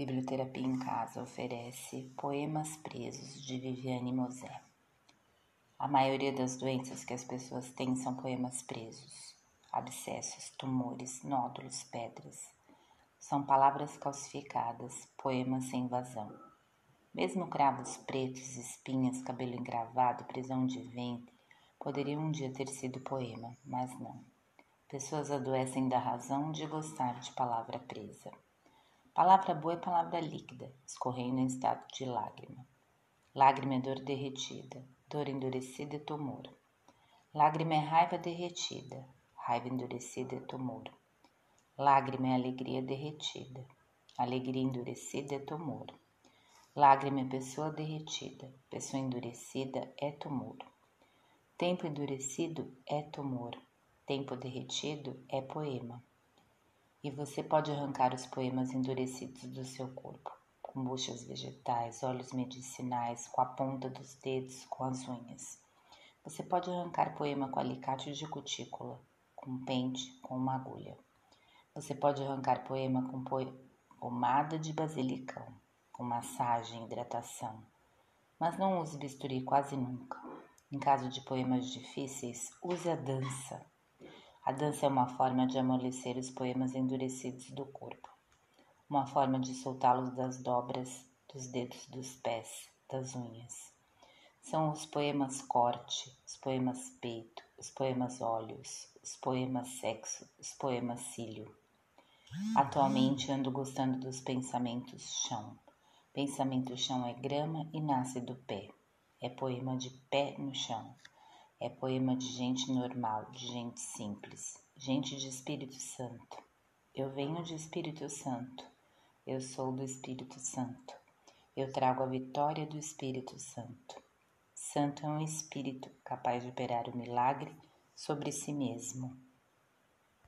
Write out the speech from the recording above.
Biblioterapia em Casa oferece Poemas Presos de Viviane Mosé. A maioria das doenças que as pessoas têm são poemas presos, abscessos, tumores, nódulos, pedras. São palavras calcificadas, poemas sem vazão. Mesmo cravos pretos, espinhas, cabelo engravado, prisão de ventre, poderiam um dia ter sido poema, mas não. Pessoas adoecem da razão de gostar de palavra presa. Palavra boa é palavra líquida, escorrendo em estado de lágrima. Lágrima é dor derretida, dor endurecida é tumor. Lágrima é raiva derretida, raiva endurecida é tumor. Lágrima é alegria derretida, alegria endurecida é tumor. Lágrima é pessoa derretida, pessoa endurecida é tumor. Tempo endurecido é tumor. Tempo derretido é poema. E você pode arrancar os poemas endurecidos do seu corpo, com buchas vegetais, óleos medicinais, com a ponta dos dedos, com as unhas. Você pode arrancar poema com alicate de cutícula, com pente, com uma agulha. Você pode arrancar poema com pomada de basilicão, com massagem hidratação. Mas não use bisturi quase nunca. Em caso de poemas difíceis, use a dança. A dança é uma forma de amolecer os poemas endurecidos do corpo, uma forma de soltá-los das dobras, dos dedos dos pés, das unhas. São os poemas corte, os poemas peito, os poemas olhos, os poemas sexo, os poemas cílio. Atualmente ando gostando dos pensamentos chão. Pensamento chão é grama e nasce do pé. É poema de pé no chão. É poema de gente normal, de gente simples, gente de Espírito Santo. Eu venho de Espírito Santo. Eu sou do Espírito Santo. Eu trago a vitória do Espírito Santo. Santo é um espírito capaz de operar o milagre sobre si mesmo.